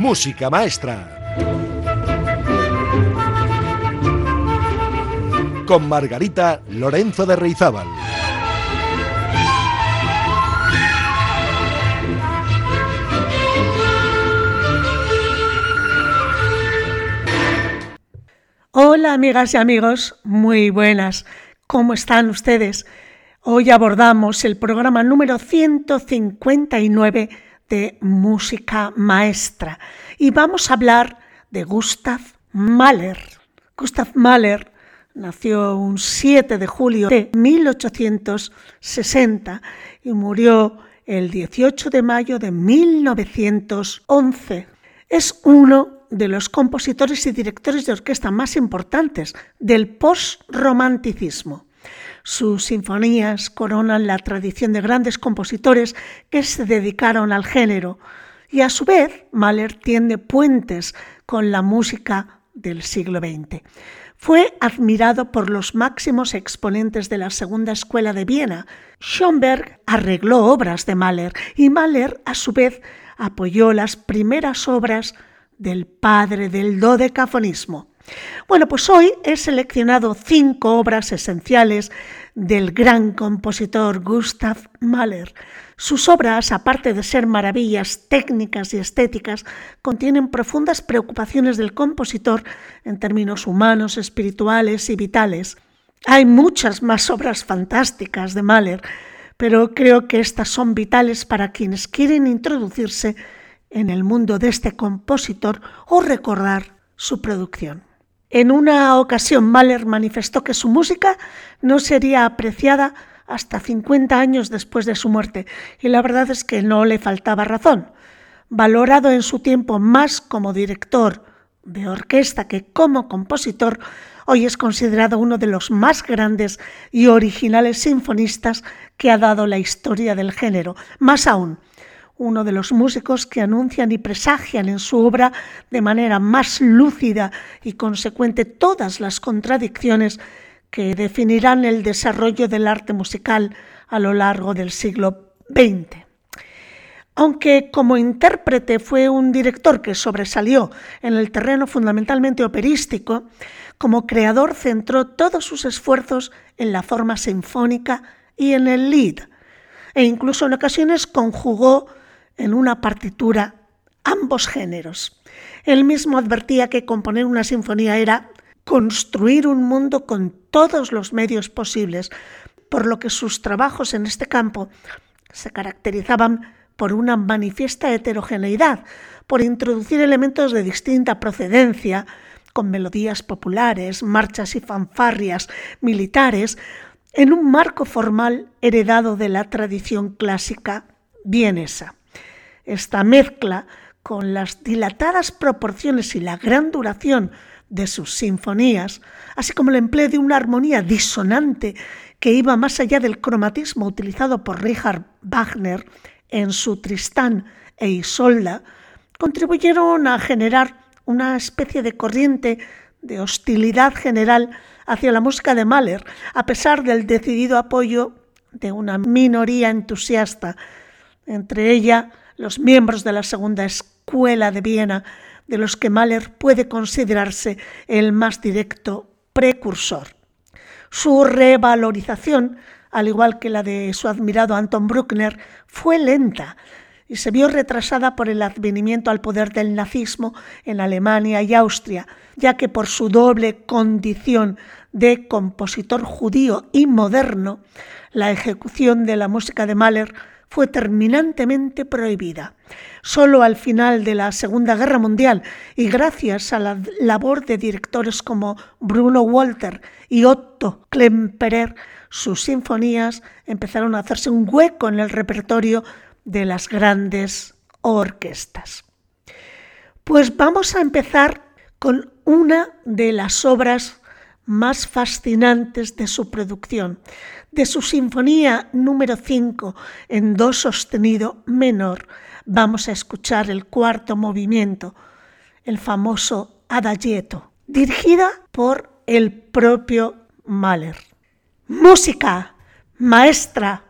Música Maestra. Con Margarita Lorenzo de Reizábal. Hola amigas y amigos, muy buenas. ¿Cómo están ustedes? Hoy abordamos el programa número 159 de Música Maestra y vamos a hablar de Gustav Mahler. Gustav Mahler nació un 7 de julio de 1860 y murió el 18 de mayo de 1911. Es uno de los compositores y directores de orquesta más importantes del post-romanticismo. Sus sinfonías coronan la tradición de grandes compositores que se dedicaron al género y a su vez Mahler tiende puentes con la música del siglo XX. Fue admirado por los máximos exponentes de la Segunda Escuela de Viena. Schoenberg arregló obras de Mahler y Mahler a su vez apoyó las primeras obras del padre del dodecafonismo. Bueno, pues hoy he seleccionado cinco obras esenciales del gran compositor Gustav Mahler. Sus obras, aparte de ser maravillas técnicas y estéticas, contienen profundas preocupaciones del compositor en términos humanos, espirituales y vitales. Hay muchas más obras fantásticas de Mahler, pero creo que estas son vitales para quienes quieren introducirse en el mundo de este compositor o recordar su producción. En una ocasión Mahler manifestó que su música no sería apreciada hasta 50 años después de su muerte, y la verdad es que no le faltaba razón. Valorado en su tiempo más como director de orquesta que como compositor, hoy es considerado uno de los más grandes y originales sinfonistas que ha dado la historia del género. Más aún, uno de los músicos que anuncian y presagian en su obra de manera más lúcida y consecuente todas las contradicciones que definirán el desarrollo del arte musical a lo largo del siglo XX. Aunque como intérprete fue un director que sobresalió en el terreno fundamentalmente operístico, como creador centró todos sus esfuerzos en la forma sinfónica y en el lead, e incluso en ocasiones conjugó en una partitura ambos géneros. Él mismo advertía que componer una sinfonía era construir un mundo con todos los medios posibles, por lo que sus trabajos en este campo se caracterizaban por una manifiesta heterogeneidad, por introducir elementos de distinta procedencia, con melodías populares, marchas y fanfarrias militares, en un marco formal heredado de la tradición clásica vienesa. Esta mezcla con las dilatadas proporciones y la gran duración de sus sinfonías, así como el empleo de una armonía disonante que iba más allá del cromatismo utilizado por Richard Wagner en su Tristán e Isolda, contribuyeron a generar una especie de corriente de hostilidad general hacia la música de Mahler, a pesar del decidido apoyo de una minoría entusiasta, entre ella los miembros de la Segunda Escuela de Viena, de los que Mahler puede considerarse el más directo precursor. Su revalorización, al igual que la de su admirado Anton Bruckner, fue lenta y se vio retrasada por el advenimiento al poder del nazismo en Alemania y Austria, ya que por su doble condición de compositor judío y moderno, la ejecución de la música de Mahler fue terminantemente prohibida. Solo al final de la Segunda Guerra Mundial y gracias a la labor de directores como Bruno Walter y Otto Klemperer, sus sinfonías empezaron a hacerse un hueco en el repertorio de las grandes orquestas. Pues vamos a empezar con una de las obras más fascinantes de su producción, de su sinfonía número 5 en do sostenido menor, vamos a escuchar el cuarto movimiento, el famoso Adagietto, dirigida por el propio Mahler. Música, maestra,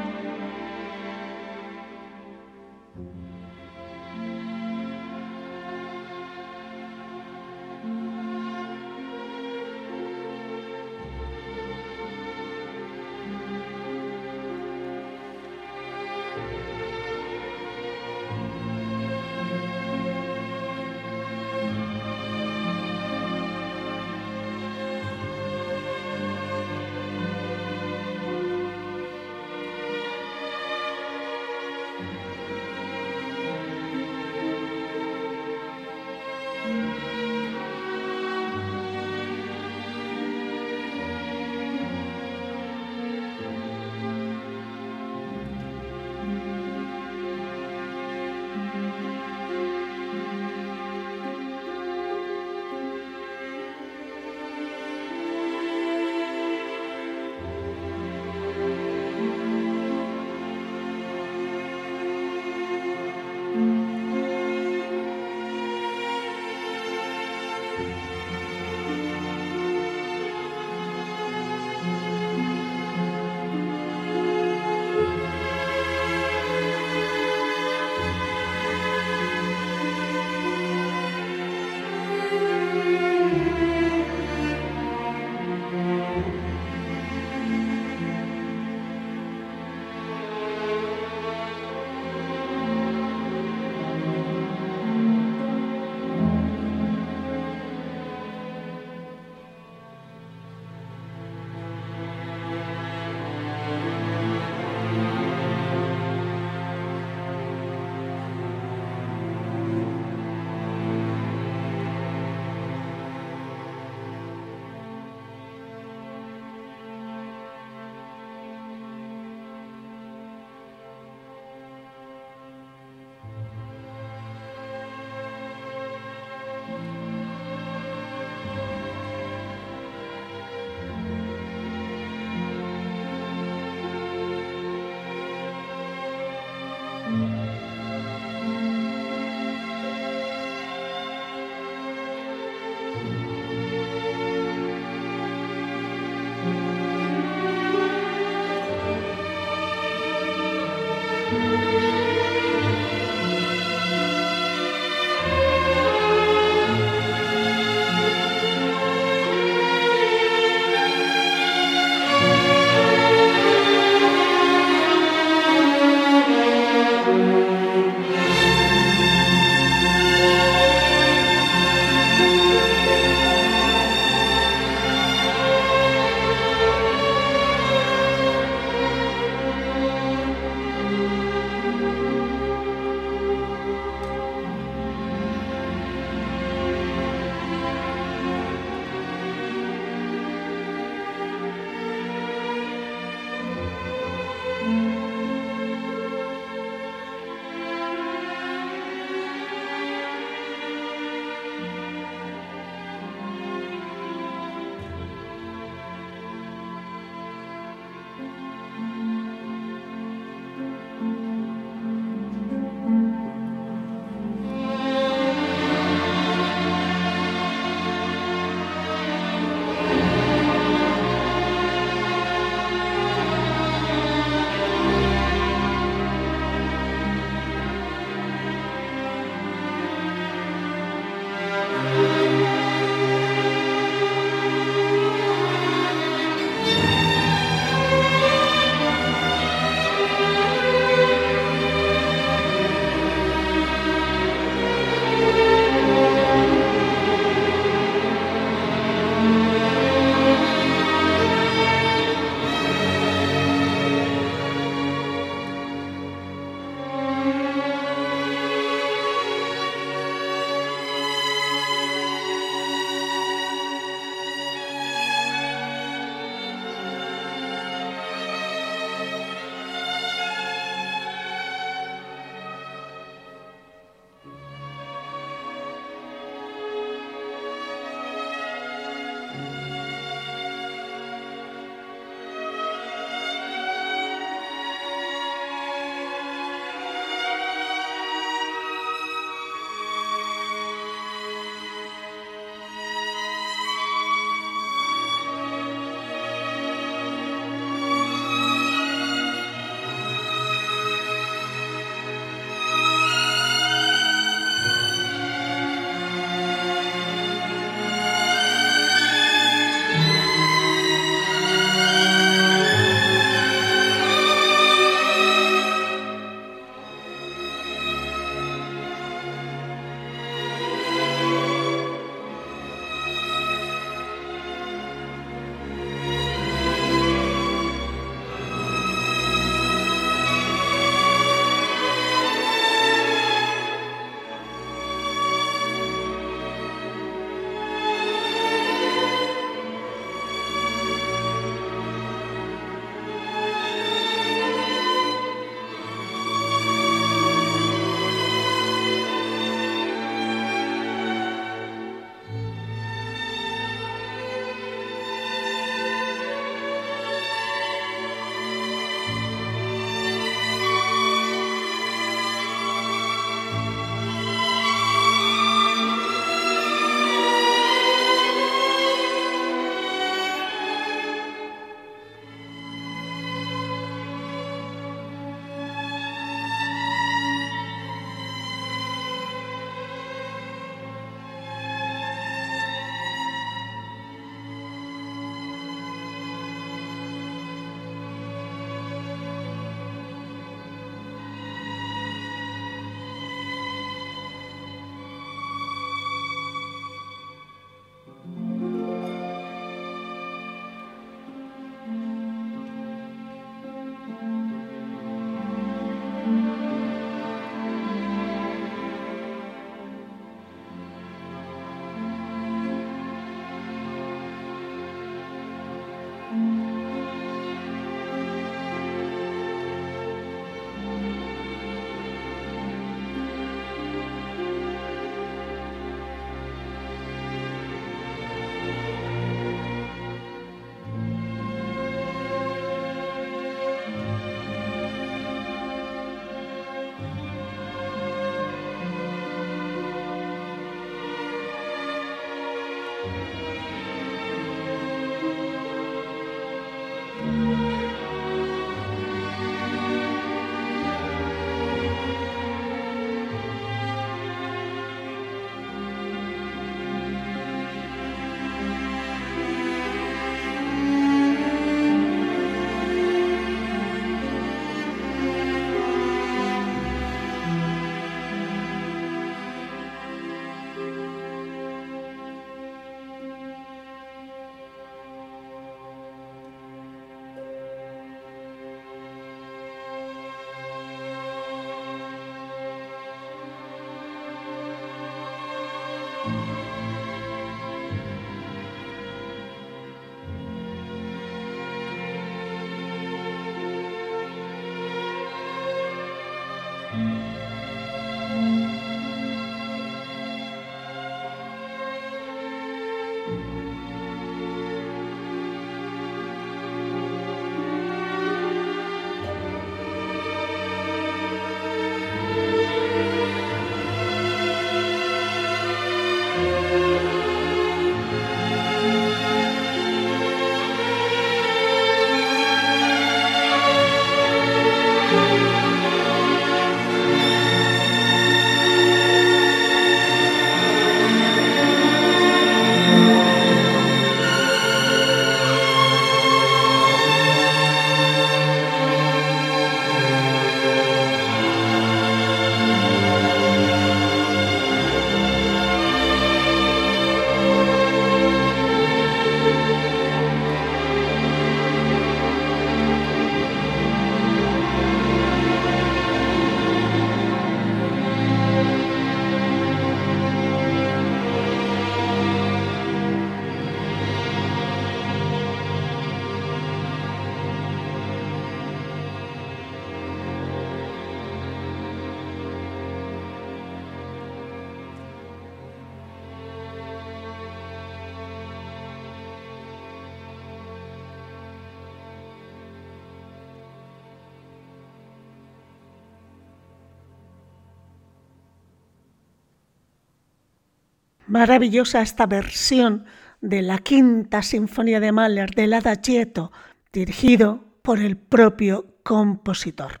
Maravillosa esta versión de la quinta sinfonía de Mahler del Adagietto, dirigido por el propio compositor.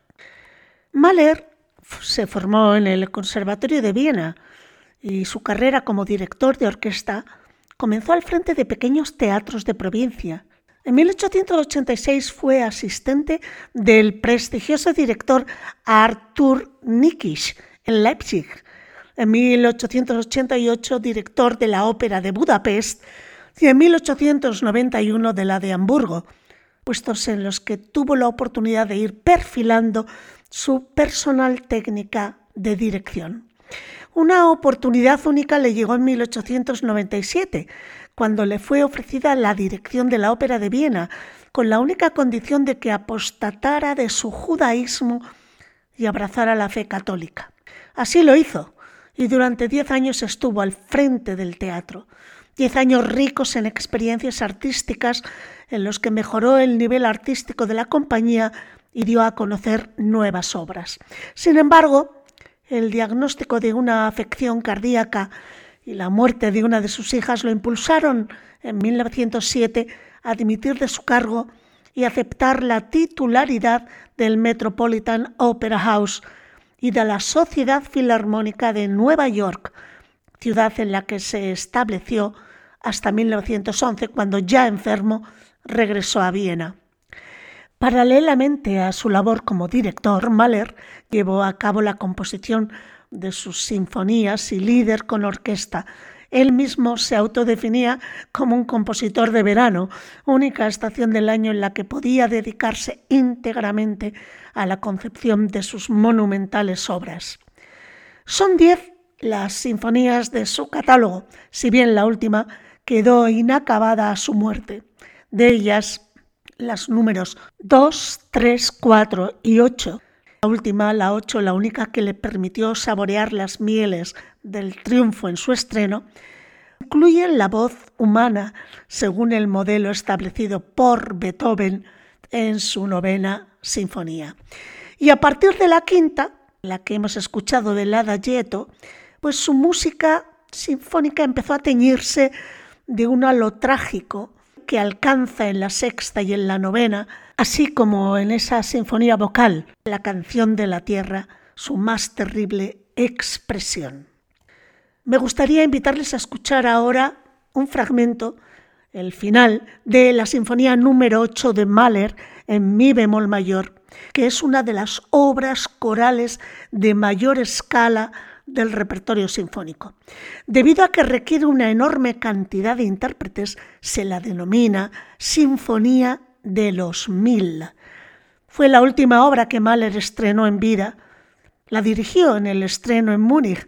Mahler se formó en el Conservatorio de Viena y su carrera como director de orquesta comenzó al frente de pequeños teatros de provincia. En 1886 fue asistente del prestigioso director Arthur Nikisch en Leipzig. En 1888 director de la Ópera de Budapest y en 1891 de la de Hamburgo, puestos en los que tuvo la oportunidad de ir perfilando su personal técnica de dirección. Una oportunidad única le llegó en 1897, cuando le fue ofrecida la dirección de la Ópera de Viena, con la única condición de que apostatara de su judaísmo y abrazara la fe católica. Así lo hizo, y durante diez años estuvo al frente del teatro. Diez años ricos en experiencias artísticas en los que mejoró el nivel artístico de la compañía y dio a conocer nuevas obras. Sin embargo, el diagnóstico de una afección cardíaca y la muerte de una de sus hijas lo impulsaron en 1907 a dimitir de su cargo y aceptar la titularidad del Metropolitan Opera House y de la Sociedad Filarmónica de Nueva York, ciudad en la que se estableció hasta 1911, cuando ya enfermo regresó a Viena. Paralelamente a su labor como director, Mahler llevó a cabo la composición de sus sinfonías y líder con orquesta. Él mismo se autodefinía como un compositor de verano, única estación del año en la que podía dedicarse íntegramente a la concepción de sus monumentales obras. Son diez las sinfonías de su catálogo, si bien la última quedó inacabada a su muerte. De ellas, las números 2, 3, 4 y 8. La última, la 8, la única que le permitió saborear las mieles del triunfo en su estreno, incluyen la voz humana según el modelo establecido por Beethoven en su novena sinfonía. Y a partir de la quinta, la que hemos escuchado de Lada Gieto, pues su música sinfónica empezó a teñirse de un halo trágico que alcanza en la sexta y en la novena, así como en esa sinfonía vocal, la canción de la tierra, su más terrible expresión. Me gustaría invitarles a escuchar ahora un fragmento, el final, de la sinfonía número 8 de Mahler en mi bemol mayor, que es una de las obras corales de mayor escala del repertorio sinfónico. Debido a que requiere una enorme cantidad de intérpretes, se la denomina Sinfonía de los Mil. Fue la última obra que Mahler estrenó en vida. La dirigió en el estreno en Múnich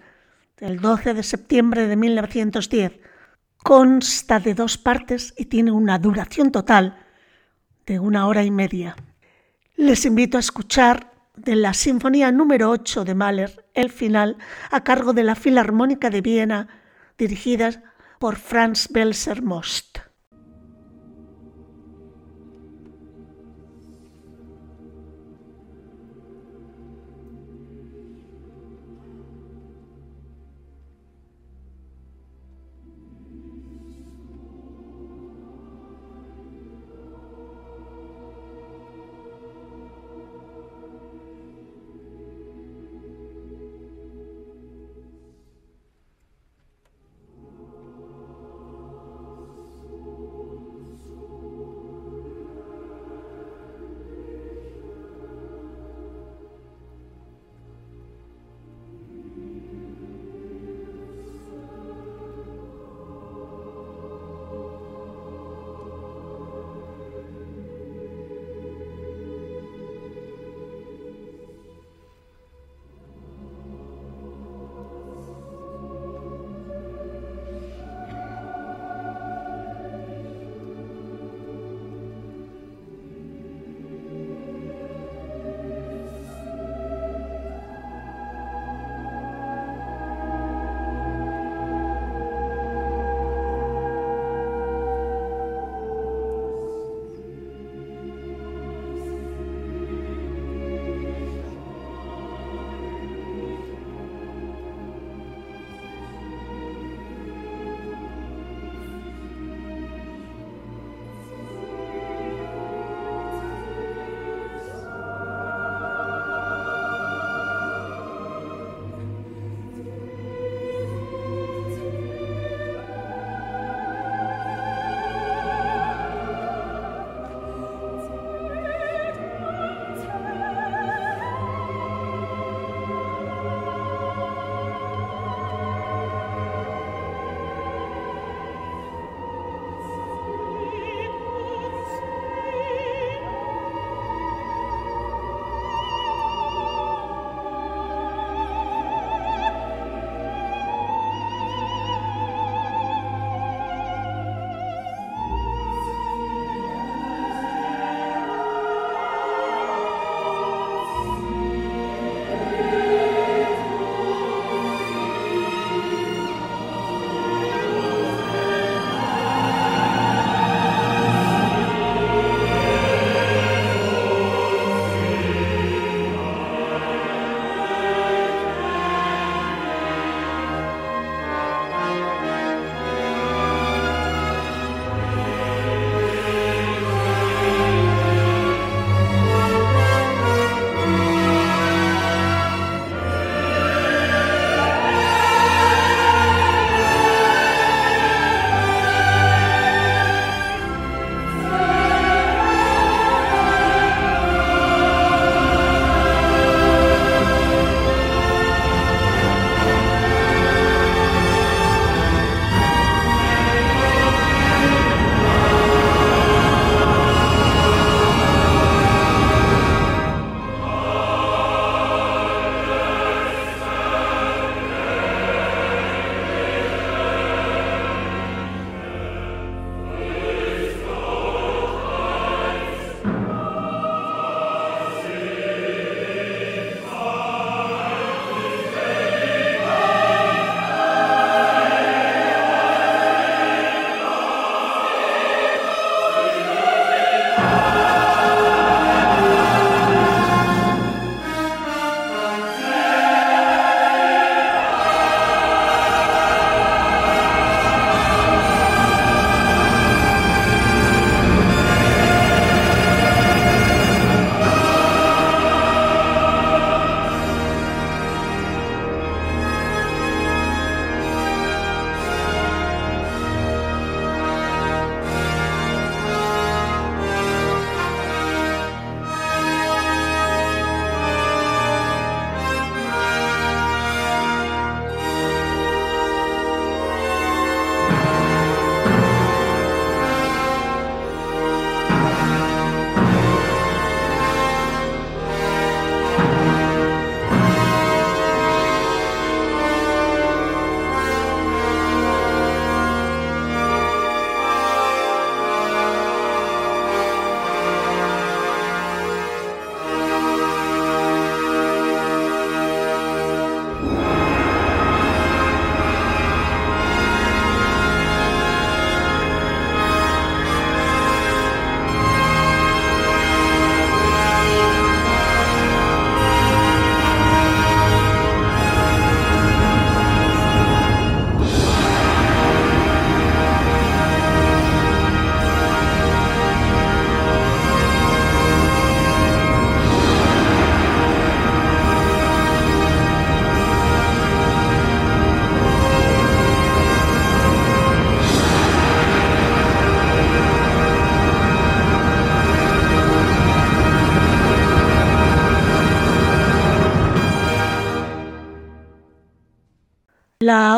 el 12 de septiembre de 1910. Consta de dos partes y tiene una duración total de una hora y media. Les invito a escuchar de la Sinfonía número 8 de Mahler, el final, a cargo de la Filarmónica de Viena, dirigida por Franz Belser Most.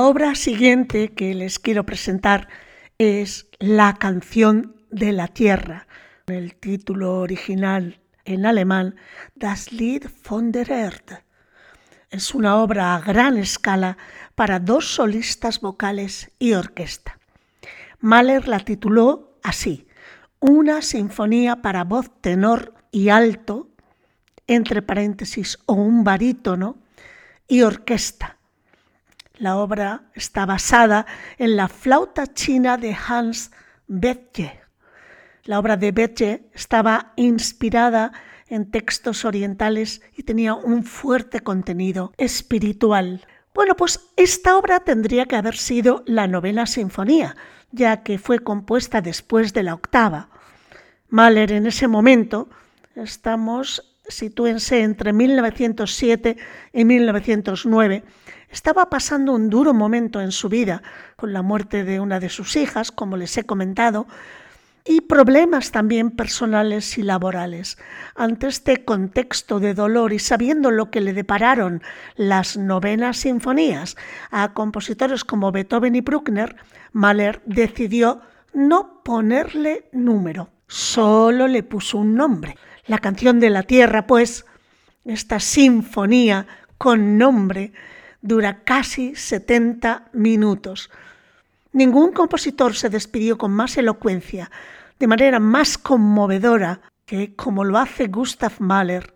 Obra siguiente que les quiero presentar es La canción de la tierra. El título original en alemán Das Lied von der Erde. Es una obra a gran escala para dos solistas vocales y orquesta. Mahler la tituló así, una sinfonía para voz tenor y alto, entre paréntesis, o un barítono, y orquesta. La obra está basada en la flauta china de Hans Bethe. La obra de Bethe estaba inspirada en textos orientales y tenía un fuerte contenido espiritual. Bueno, pues esta obra tendría que haber sido la novena sinfonía, ya que fue compuesta después de la octava. Mahler en ese momento, estamos, sitúense entre 1907 y 1909, estaba pasando un duro momento en su vida, con la muerte de una de sus hijas, como les he comentado, y problemas también personales y laborales. Ante este contexto de dolor y sabiendo lo que le depararon las novenas sinfonías a compositores como Beethoven y Bruckner, Mahler decidió no ponerle número, solo le puso un nombre. La canción de la tierra, pues, esta sinfonía con nombre, dura casi 70 minutos. Ningún compositor se despidió con más elocuencia de manera más conmovedora que como lo hace Gustav Mahler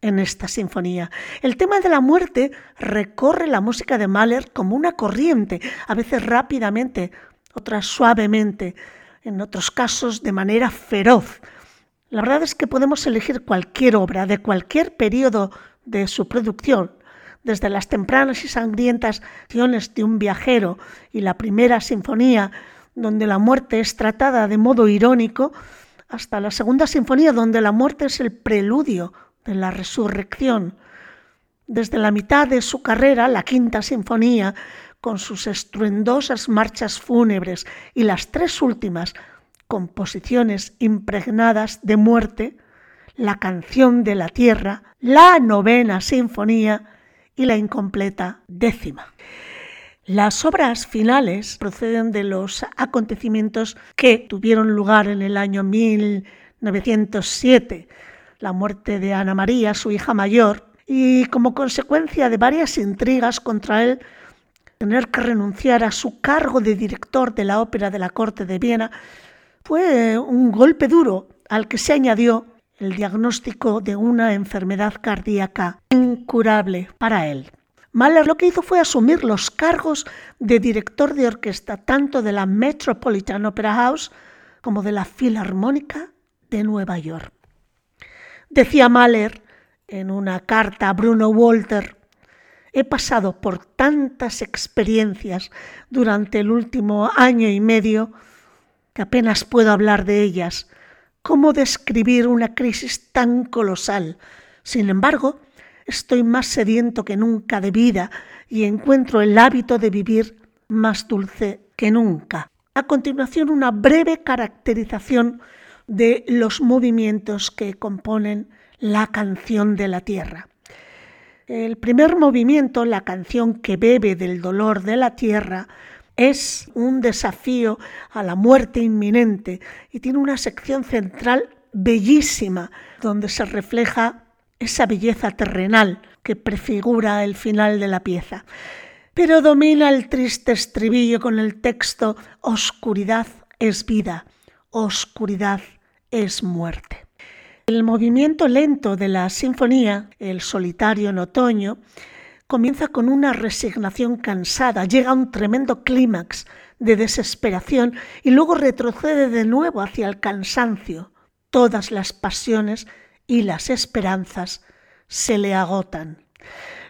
en esta sinfonía. El tema de la muerte recorre la música de Mahler como una corriente, a veces rápidamente, otras suavemente, en otros casos de manera feroz. La verdad es que podemos elegir cualquier obra de cualquier periodo de su producción, desde las tempranas y sangrientas acciones de un viajero y la primera sinfonía donde la muerte es tratada de modo irónico, hasta la segunda sinfonía, donde la muerte es el preludio de la resurrección. Desde la mitad de su carrera, la quinta sinfonía, con sus estruendosas marchas fúnebres, y las tres últimas composiciones impregnadas de muerte, la canción de la tierra, la novena sinfonía y la incompleta décima. Las obras finales proceden de los acontecimientos que tuvieron lugar en el año 1907, la muerte de Ana María, su hija mayor, y como consecuencia de varias intrigas contra él, tener que renunciar a su cargo de director de la Ópera de la Corte de Viena fue un golpe duro al que se añadió el diagnóstico de una enfermedad cardíaca incurable para él. Mahler lo que hizo fue asumir los cargos de director de orquesta tanto de la Metropolitan Opera House como de la Filarmónica de Nueva York. Decía Mahler en una carta a Bruno Walter, he pasado por tantas experiencias durante el último año y medio que apenas puedo hablar de ellas. ¿Cómo describir una crisis tan colosal? Sin embargo, estoy más sediento que nunca de vida y encuentro el hábito de vivir más dulce que nunca. A continuación, una breve caracterización de los movimientos que componen la canción de la tierra. El primer movimiento, la canción que bebe del dolor de la tierra, es un desafío a la muerte inminente y tiene una sección central bellísima donde se refleja esa belleza terrenal que prefigura el final de la pieza. Pero domina el triste estribillo con el texto Oscuridad es vida, oscuridad es muerte. El movimiento lento de la sinfonía, el solitario en otoño, comienza con una resignación cansada, llega a un tremendo clímax de desesperación y luego retrocede de nuevo hacia el cansancio. Todas las pasiones y las esperanzas se le agotan.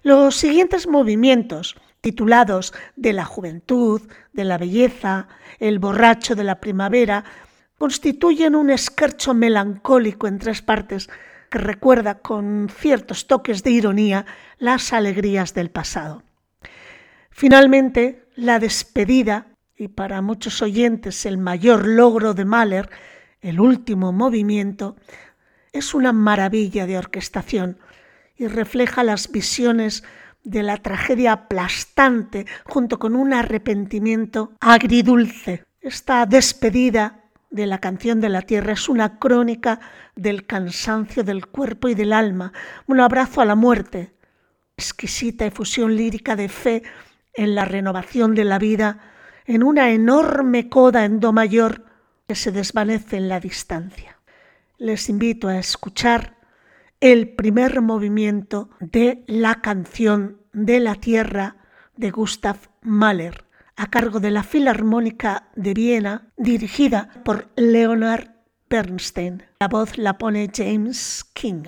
Los siguientes movimientos, titulados De la juventud, de la belleza, El borracho de la primavera, constituyen un esquercho melancólico en tres partes que recuerda con ciertos toques de ironía las alegrías del pasado. Finalmente, la despedida, y para muchos oyentes el mayor logro de Mahler, el último movimiento, es una maravilla de orquestación y refleja las visiones de la tragedia aplastante junto con un arrepentimiento agridulce. Esta despedida de la canción de la tierra es una crónica del cansancio del cuerpo y del alma, un abrazo a la muerte, exquisita efusión lírica de fe en la renovación de la vida, en una enorme coda en do mayor que se desvanece en la distancia. Les invito a escuchar el primer movimiento de la canción de la tierra de Gustav Mahler, a cargo de la Filarmónica de Viena, dirigida por Leonard Bernstein. La voz la pone James King.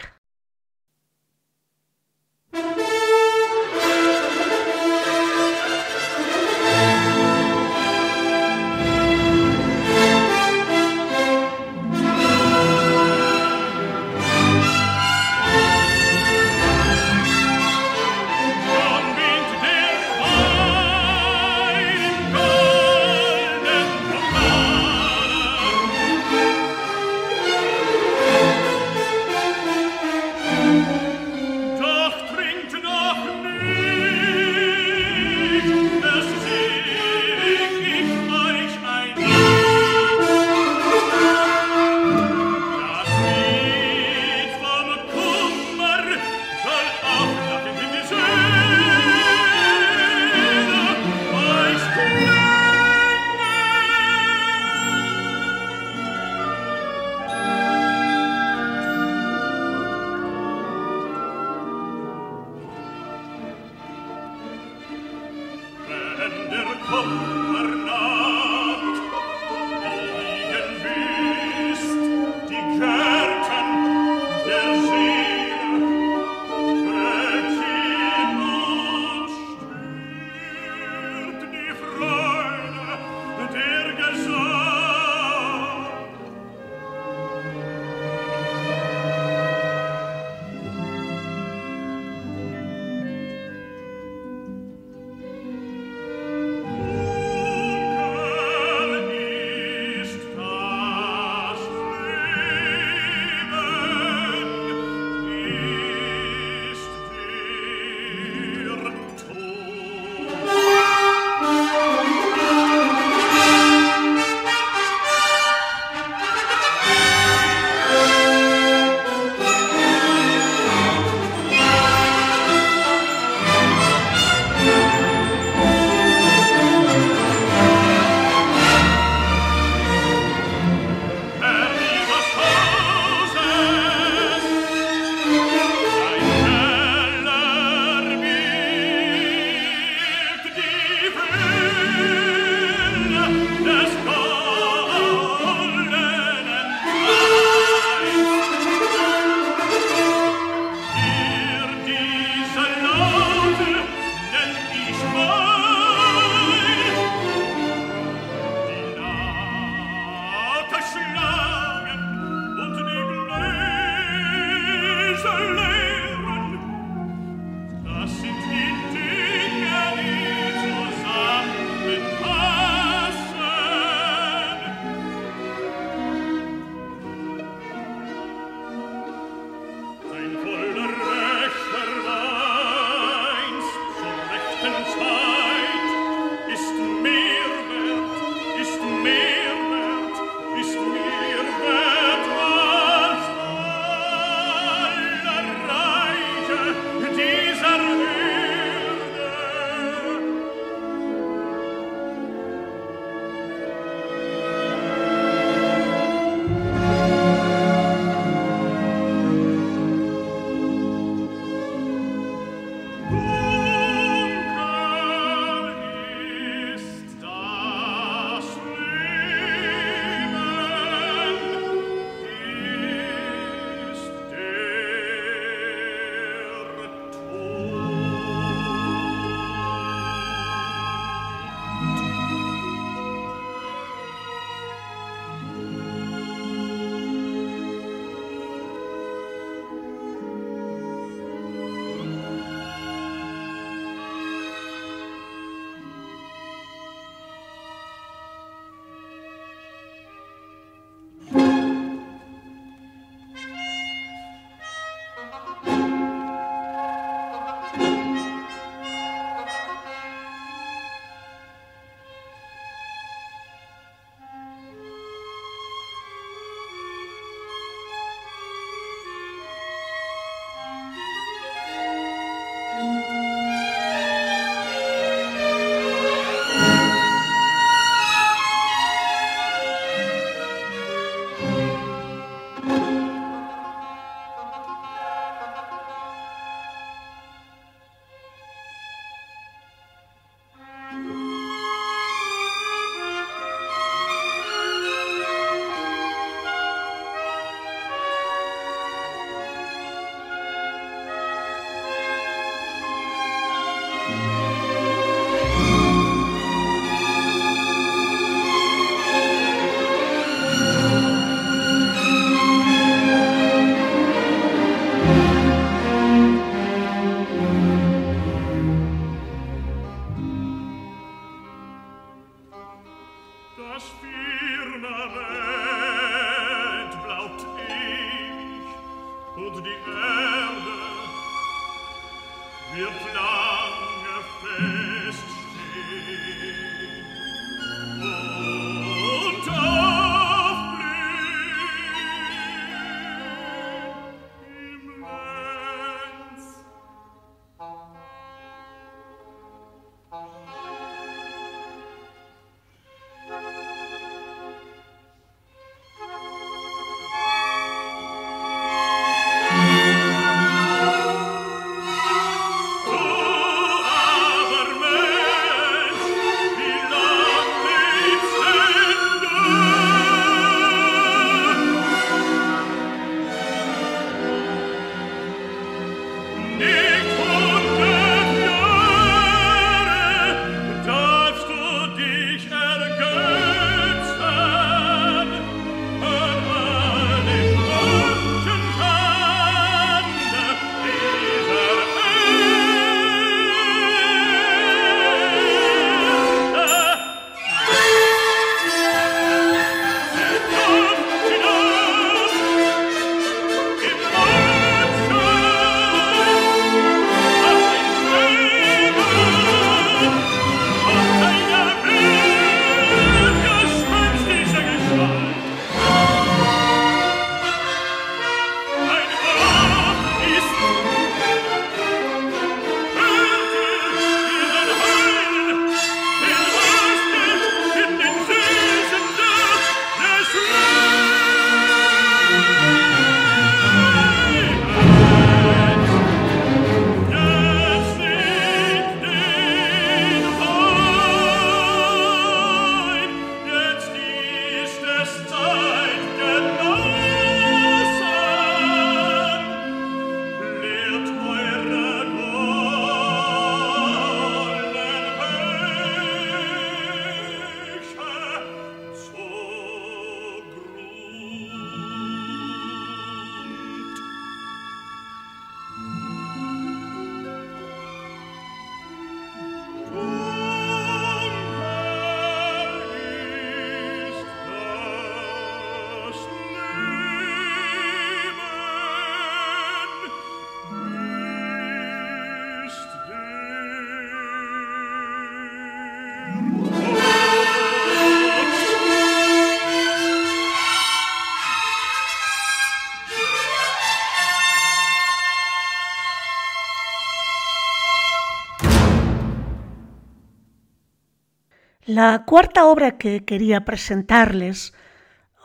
La cuarta obra que quería presentarles,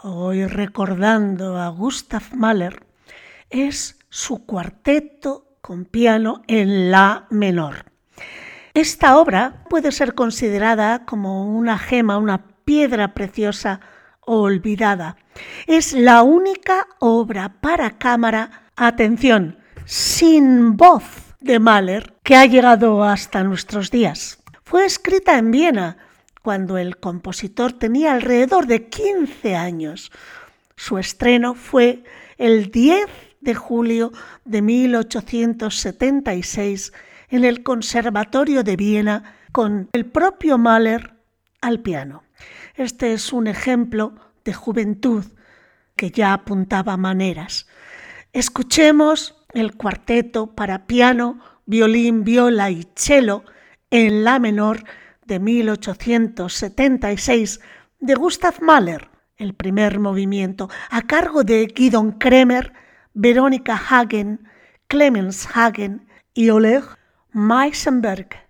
hoy recordando a Gustav Mahler, es su cuarteto con piano en La menor. Esta obra puede ser considerada como una gema, una piedra preciosa olvidada. Es la única obra para cámara, atención, sin voz de Mahler que ha llegado hasta nuestros días. Fue escrita en Viena cuando el compositor tenía alrededor de 15 años. Su estreno fue el 10 de julio de 1876 en el Conservatorio de Viena con el propio Mahler al piano. Este es un ejemplo de juventud que ya apuntaba maneras. Escuchemos el cuarteto para piano, violín, viola y cello en la menor de 1876 de Gustav Mahler, el primer movimiento, a cargo de Guidon Kremer, Verónica Hagen, Clemens Hagen y Oleg Meisenberg.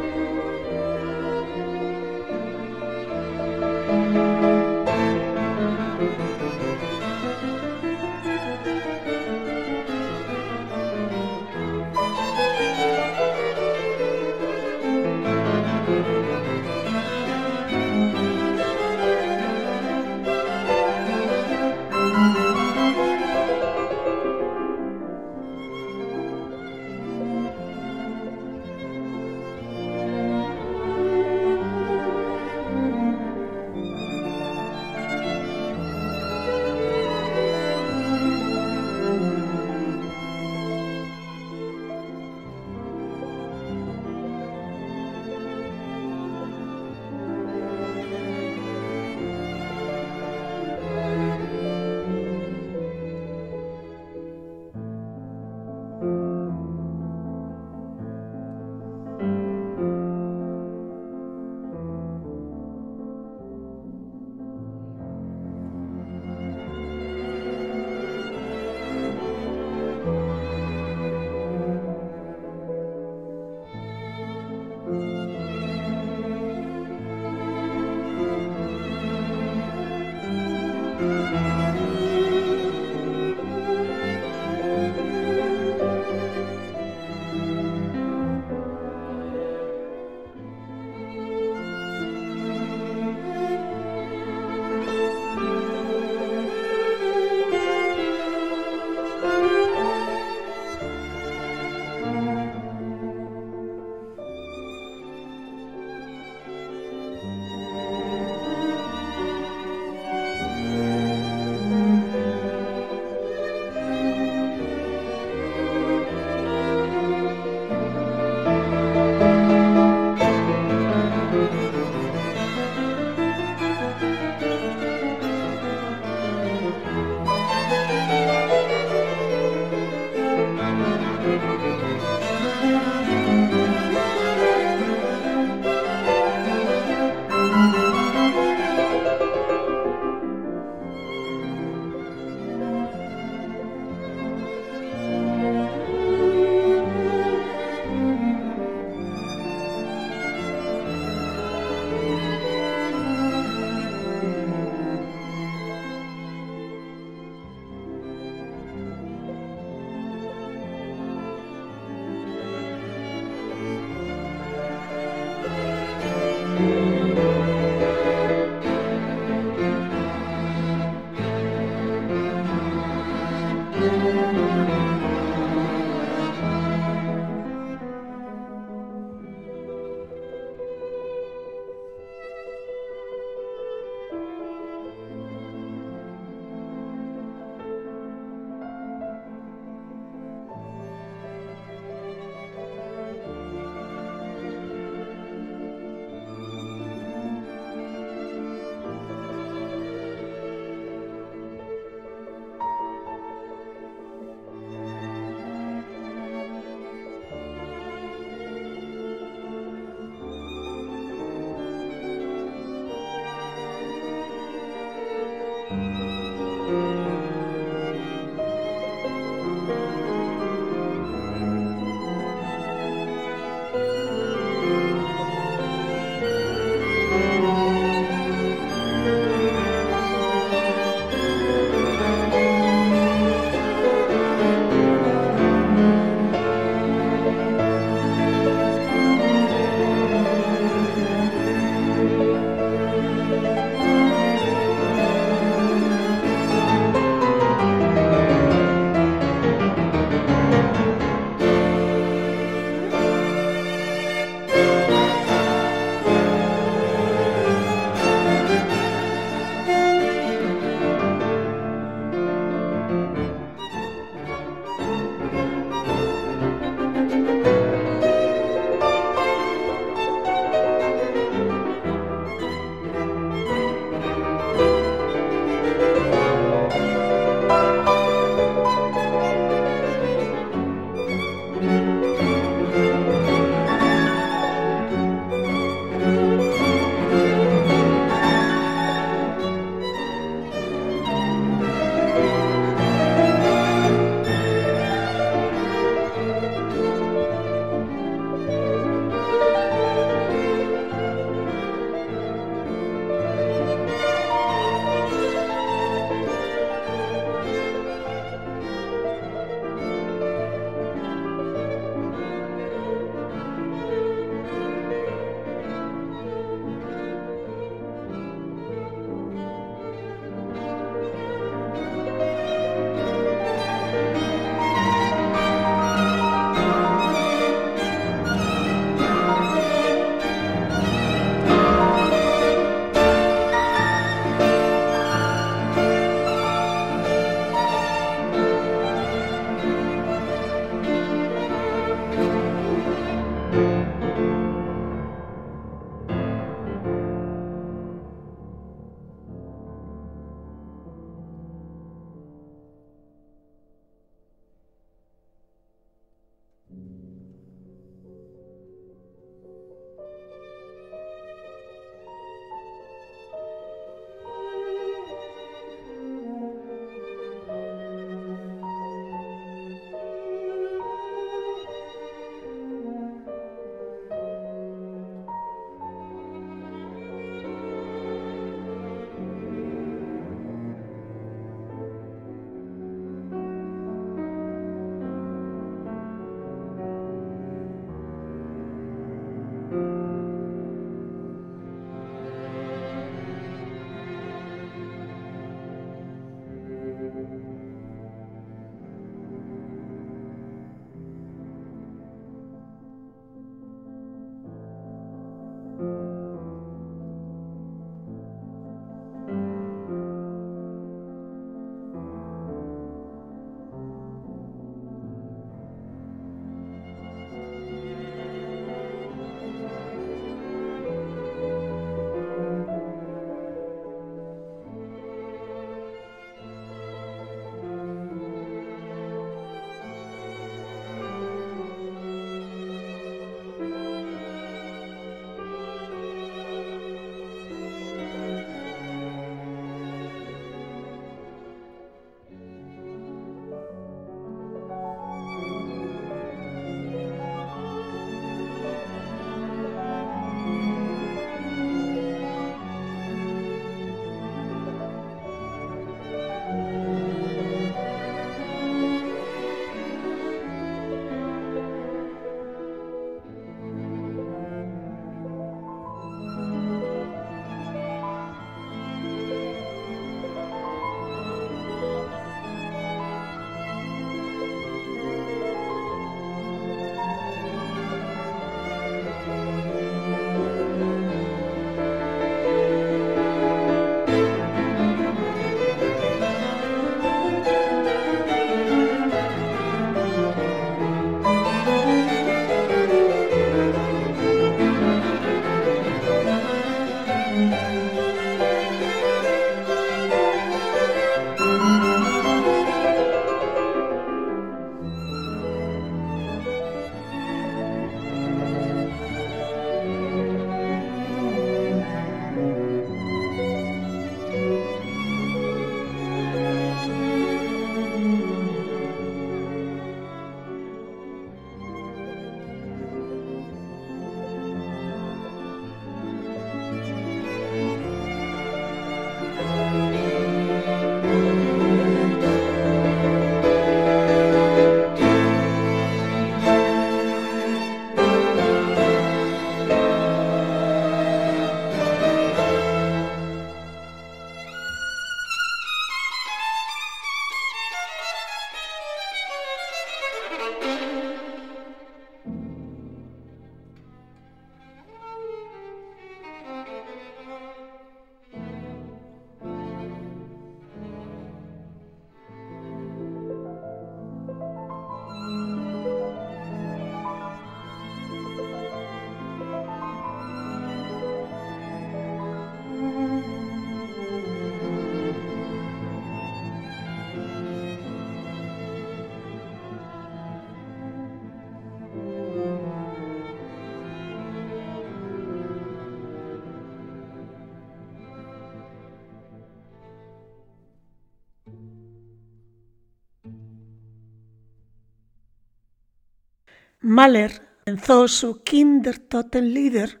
Mahler comenzó su Kindertotenlieder,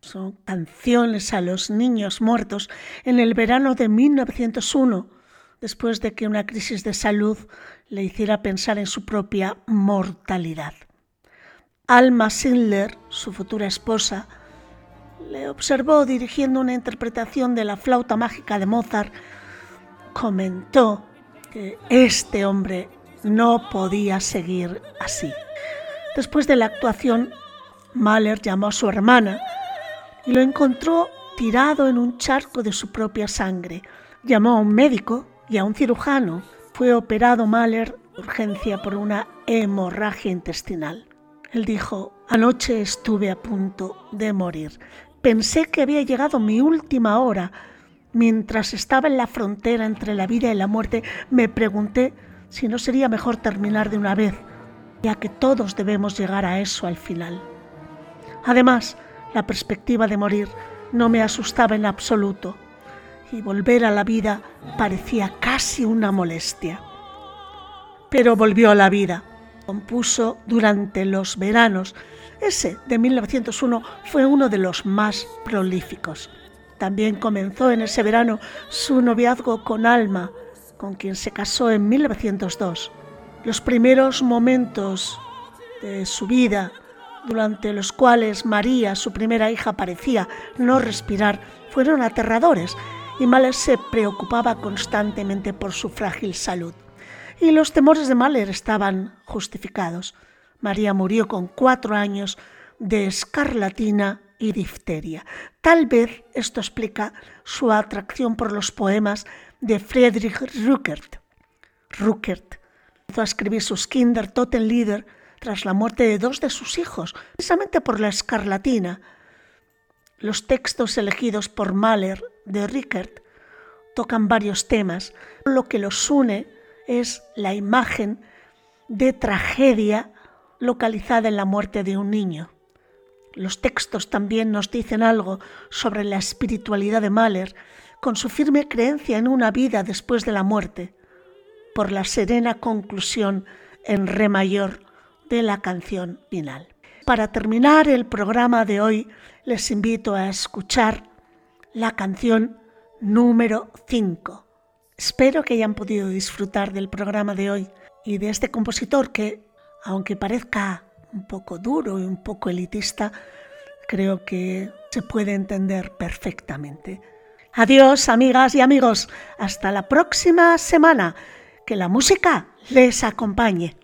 son canciones a los niños muertos, en el verano de 1901, después de que una crisis de salud le hiciera pensar en su propia mortalidad. Alma Schindler, su futura esposa, le observó dirigiendo una interpretación de la flauta mágica de Mozart, comentó que este hombre no podía seguir así. Después de la actuación, Mahler llamó a su hermana y lo encontró tirado en un charco de su propia sangre. Llamó a un médico y a un cirujano. Fue operado Mahler urgencia por una hemorragia intestinal. Él dijo, anoche estuve a punto de morir. Pensé que había llegado mi última hora. Mientras estaba en la frontera entre la vida y la muerte, me pregunté si no sería mejor terminar de una vez, ya que todos debemos llegar a eso al final. Además, la perspectiva de morir no me asustaba en absoluto y volver a la vida parecía casi una molestia. Pero volvió a la vida. Compuso durante los veranos. Ese de 1901 fue uno de los más prolíficos. También comenzó en ese verano su noviazgo con Alma, con quien se casó en 1902. Los primeros momentos de su vida, durante los cuales María, su primera hija, parecía no respirar, fueron aterradores y Mahler se preocupaba constantemente por su frágil salud. Y los temores de Mahler estaban justificados. María murió con cuatro años de escarlatina y difteria. Tal vez esto explica su atracción por los poemas de Friedrich Ruckert. Ruckert empezó a escribir sus Kinder Totenlieder tras la muerte de dos de sus hijos, precisamente por la escarlatina, los textos elegidos por Mahler de Rickert tocan varios temas. Lo que los une es la imagen de tragedia localizada en la muerte de un niño. Los textos también nos dicen algo sobre la espiritualidad de Mahler, con su firme creencia en una vida después de la muerte, por la serena conclusión en re mayor de la canción final. Para terminar el programa de hoy, les invito a escuchar la canción número 5. Espero que hayan podido disfrutar del programa de hoy y de este compositor que, aunque parezca un poco duro y un poco elitista, creo que se puede entender perfectamente. Adiós, amigas y amigos. Hasta la próxima semana. Que la música les acompañe.